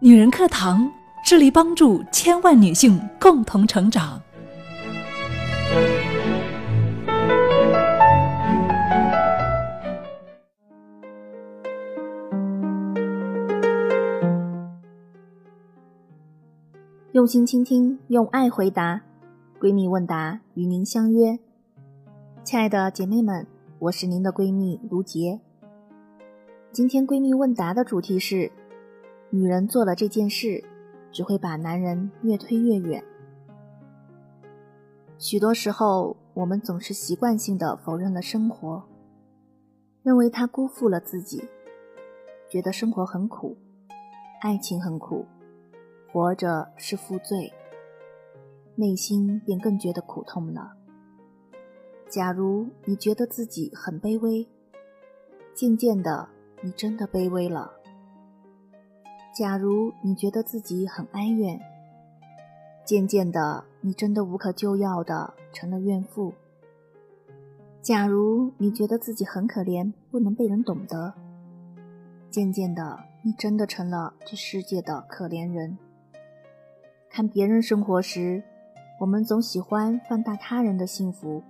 女人课堂致力帮助千万女性共同成长。用心倾听，用爱回答。闺蜜问答与您相约。亲爱的姐妹们，我是您的闺蜜卢杰。今天闺蜜问答的主题是：女人做了这件事，只会把男人越推越远。许多时候，我们总是习惯性的否认了生活，认为他辜负了自己，觉得生活很苦，爱情很苦。活着是负罪，内心便更觉得苦痛了。假如你觉得自己很卑微，渐渐的，你真的卑微了。假如你觉得自己很哀怨，渐渐的，你真的无可救药的成了怨妇。假如你觉得自己很可怜，不能被人懂得，渐渐的，你真的成了这世界的可怜人。看别人生活时，我们总喜欢放大他人的幸福，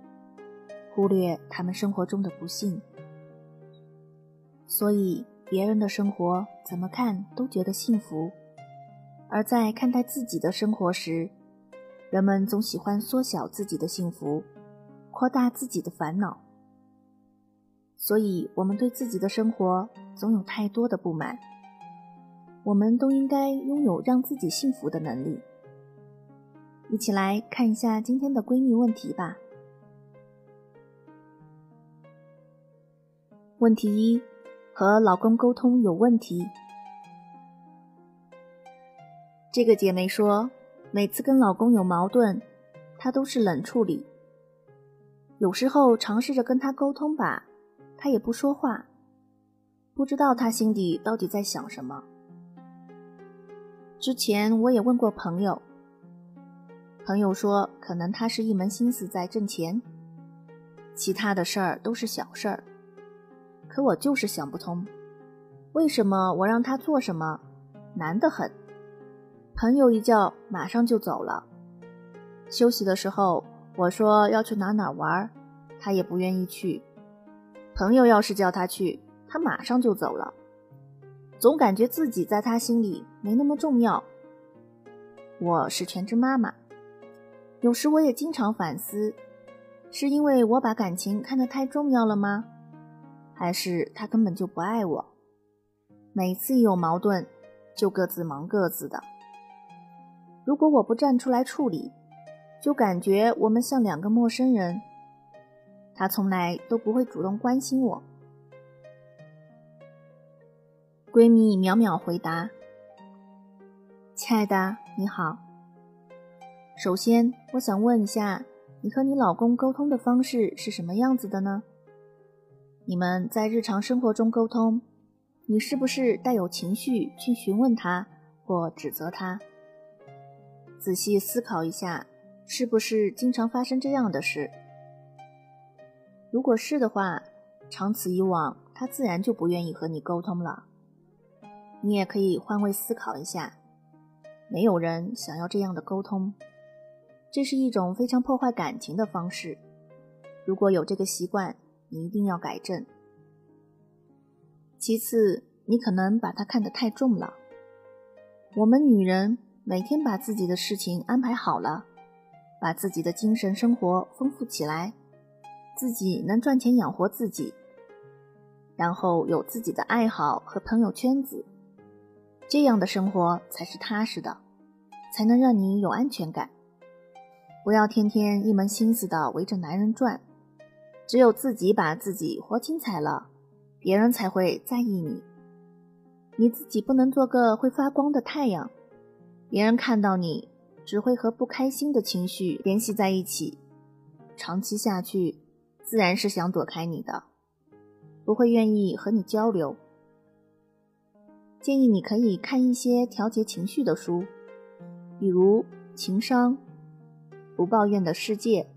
忽略他们生活中的不幸。所以，别人的生活怎么看都觉得幸福；而在看待自己的生活时，人们总喜欢缩小自己的幸福，扩大自己的烦恼。所以，我们对自己的生活总有太多的不满。我们都应该拥有让自己幸福的能力。一起来看一下今天的闺蜜问题吧。问题一：和老公沟通有问题。这个姐妹说，每次跟老公有矛盾，她都是冷处理。有时候尝试着跟他沟通吧，他也不说话，不知道他心底到底在想什么。之前我也问过朋友。朋友说，可能他是一门心思在挣钱，其他的事儿都是小事儿。可我就是想不通，为什么我让他做什么，难得很。朋友一叫，马上就走了。休息的时候，我说要去哪哪玩，他也不愿意去。朋友要是叫他去，他马上就走了。总感觉自己在他心里没那么重要。我是全职妈妈。有时我也经常反思，是因为我把感情看得太重要了吗？还是他根本就不爱我？每次一有矛盾，就各自忙各自的。如果我不站出来处理，就感觉我们像两个陌生人。他从来都不会主动关心我。闺蜜淼淼回答：“亲爱的，你好。”首先，我想问一下，你和你老公沟通的方式是什么样子的呢？你们在日常生活中沟通，你是不是带有情绪去询问他或指责他？仔细思考一下，是不是经常发生这样的事？如果是的话，长此以往，他自然就不愿意和你沟通了。你也可以换位思考一下，没有人想要这样的沟通。这是一种非常破坏感情的方式。如果有这个习惯，你一定要改正。其次，你可能把它看得太重了。我们女人每天把自己的事情安排好了，把自己的精神生活丰富起来，自己能赚钱养活自己，然后有自己的爱好和朋友圈子，这样的生活才是踏实的，才能让你有安全感。不要天天一门心思的围着男人转，只有自己把自己活精彩了，别人才会在意你。你自己不能做个会发光的太阳，别人看到你只会和不开心的情绪联系在一起，长期下去自然是想躲开你的，不会愿意和你交流。建议你可以看一些调节情绪的书，比如《情商》。不抱怨的世界，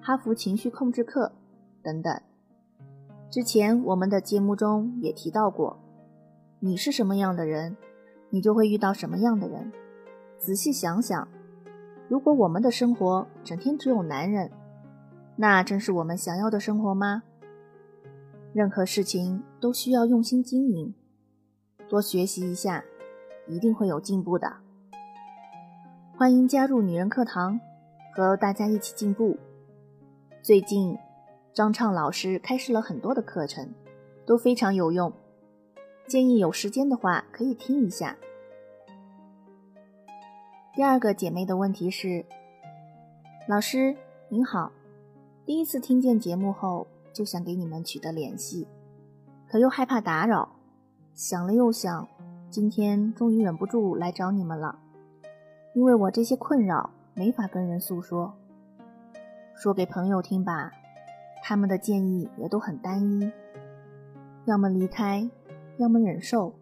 哈佛情绪控制课等等，之前我们的节目中也提到过，你是什么样的人，你就会遇到什么样的人。仔细想想，如果我们的生活整天只有男人，那真是我们想要的生活吗？任何事情都需要用心经营，多学习一下，一定会有进步的。欢迎加入女人课堂，和大家一起进步。最近。张畅老师开设了很多的课程，都非常有用，建议有时间的话可以听一下。第二个姐妹的问题是：老师您好，第一次听见节目后就想给你们取得联系，可又害怕打扰，想了又想，今天终于忍不住来找你们了，因为我这些困扰没法跟人诉说，说给朋友听吧。他们的建议也都很单一，要么离开，要么忍受，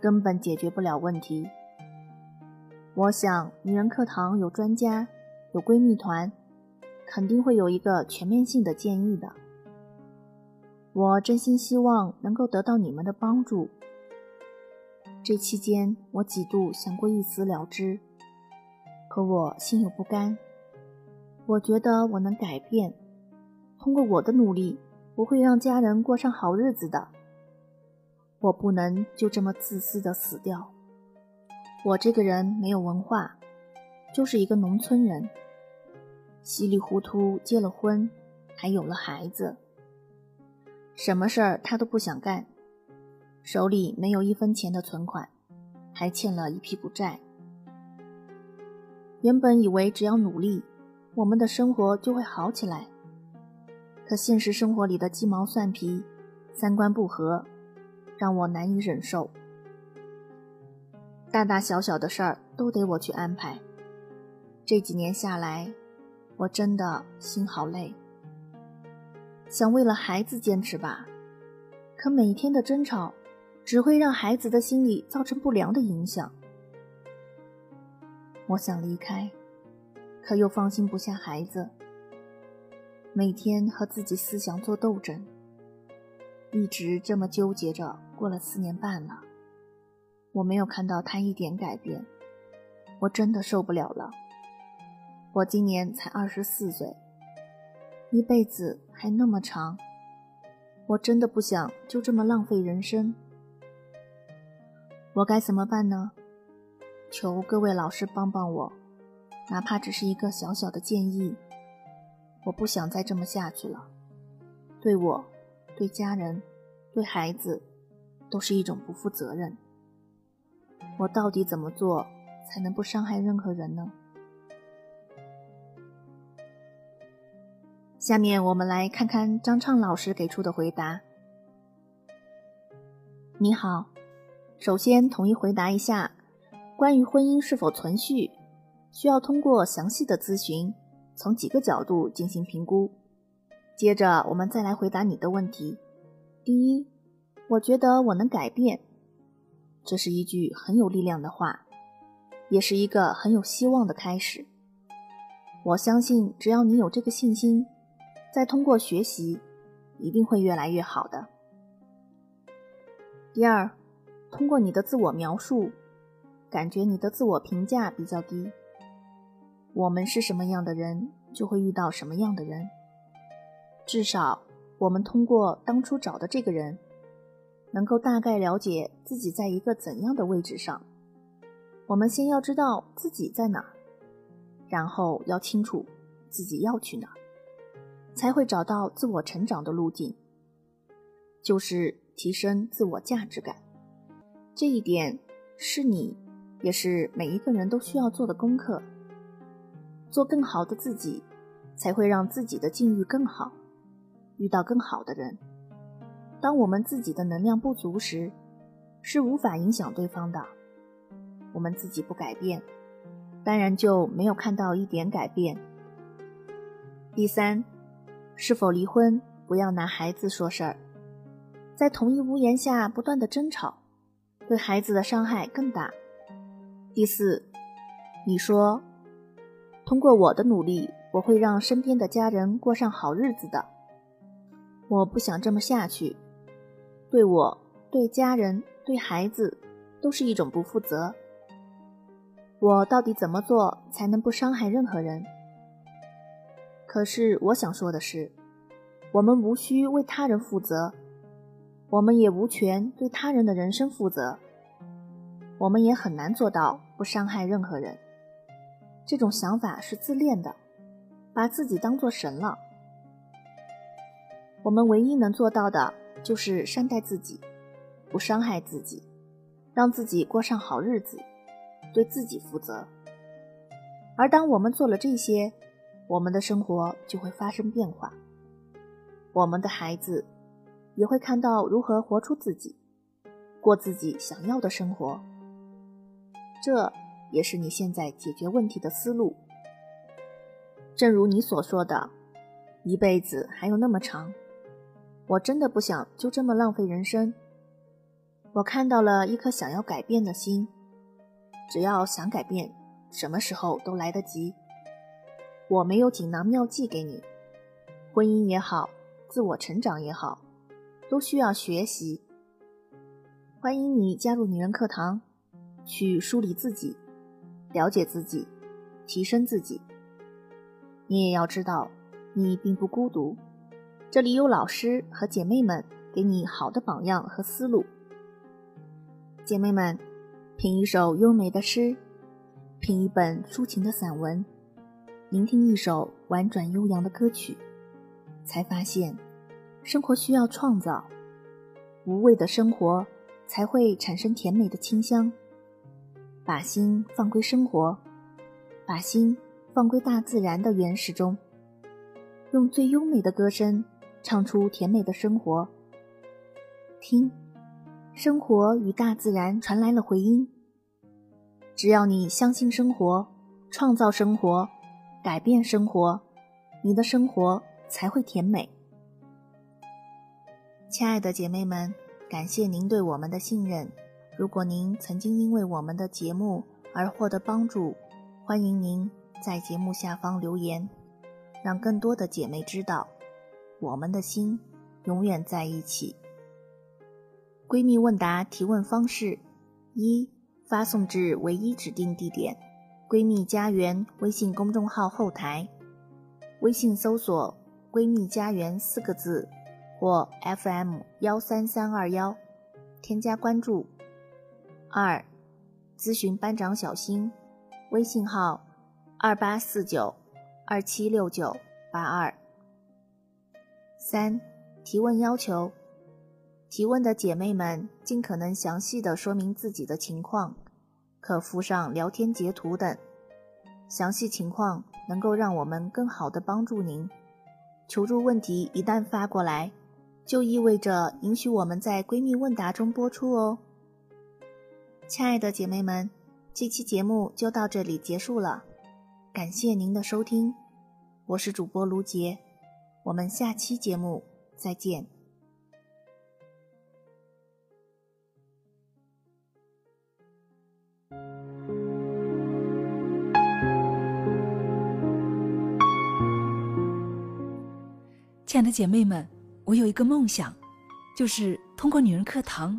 根本解决不了问题。我想，女人课堂有专家，有闺蜜团，肯定会有一个全面性的建议的。我真心希望能够得到你们的帮助。这期间，我几度想过一死了之，可我心有不甘。我觉得我能改变。通过我的努力，我会让家人过上好日子的。我不能就这么自私的死掉。我这个人没有文化，就是一个农村人，稀里糊涂结了婚，还有了孩子，什么事儿他都不想干，手里没有一分钱的存款，还欠了一屁股债。原本以为只要努力，我们的生活就会好起来。可现实生活里的鸡毛蒜皮、三观不合，让我难以忍受。大大小小的事儿都得我去安排。这几年下来，我真的心好累。想为了孩子坚持吧，可每天的争吵，只会让孩子的心理造成不良的影响。我想离开，可又放心不下孩子。每天和自己思想做斗争，一直这么纠结着，过了四年半了，我没有看到他一点改变，我真的受不了了。我今年才二十四岁，一辈子还那么长，我真的不想就这么浪费人生。我该怎么办呢？求各位老师帮帮我，哪怕只是一个小小的建议。我不想再这么下去了，对我、对家人、对孩子，都是一种不负责任。我到底怎么做才能不伤害任何人呢？下面我们来看看张畅老师给出的回答。你好，首先统一回答一下，关于婚姻是否存续，需要通过详细的咨询。从几个角度进行评估，接着我们再来回答你的问题。第一，我觉得我能改变，这是一句很有力量的话，也是一个很有希望的开始。我相信，只要你有这个信心，再通过学习，一定会越来越好的。第二，通过你的自我描述，感觉你的自我评价比较低。我们是什么样的人，就会遇到什么样的人。至少，我们通过当初找的这个人，能够大概了解自己在一个怎样的位置上。我们先要知道自己在哪，然后要清楚自己要去哪，才会找到自我成长的路径，就是提升自我价值感。这一点是你，也是每一个人都需要做的功课。做更好的自己，才会让自己的境遇更好，遇到更好的人。当我们自己的能量不足时，是无法影响对方的。我们自己不改变，当然就没有看到一点改变。第三，是否离婚，不要拿孩子说事儿，在同一屋檐下不断的争吵，对孩子的伤害更大。第四，你说。通过我的努力，我会让身边的家人过上好日子的。我不想这么下去，对我、对家人、对孩子，都是一种不负责。我到底怎么做才能不伤害任何人？可是我想说的是，我们无需为他人负责，我们也无权对他人的人生负责，我们也很难做到不伤害任何人。这种想法是自恋的，把自己当做神了。我们唯一能做到的就是善待自己，不伤害自己，让自己过上好日子，对自己负责。而当我们做了这些，我们的生活就会发生变化，我们的孩子也会看到如何活出自己，过自己想要的生活。这也是你现在解决问题的思路。正如你所说的，一辈子还有那么长。我真的不想就这么浪费人生。我看到了一颗想要改变的心，只要想改变，什么时候都来得及。我没有锦囊妙计给你，婚姻也好，自我成长也好，都需要学习。欢迎你加入女人课堂，去梳理自己，了解自己，提升自己。你也要知道，你并不孤独。这里有老师和姐妹们给你好的榜样和思路。姐妹们，品一首优美的诗，品一本抒情的散文，聆听一首婉转悠扬的歌曲，才发现，生活需要创造，无味的生活才会产生甜美的清香。把心放归生活，把心放归大自然的原始中，用最优美的歌声。唱出甜美的生活，听，生活与大自然传来了回音。只要你相信生活，创造生活，改变生活，你的生活才会甜美。亲爱的姐妹们，感谢您对我们的信任。如果您曾经因为我们的节目而获得帮助，欢迎您在节目下方留言，让更多的姐妹知道。我们的心永远在一起。闺蜜问答提问方式：一、发送至唯一指定地点“闺蜜家园”微信公众号后台，微信搜索“闺蜜家园”四个字或 FM 幺三三二幺，添加关注。二、咨询班长小新，微信号：二八四九二七六九八二。三、提问要求：提问的姐妹们尽可能详细的说明自己的情况，可附上聊天截图等。详细情况能够让我们更好的帮助您。求助问题一旦发过来，就意味着允许我们在闺蜜问答中播出哦。亲爱的姐妹们，这期节目就到这里结束了，感谢您的收听，我是主播卢杰。我们下期节目再见。亲爱的姐妹们，我有一个梦想，就是通过女人课堂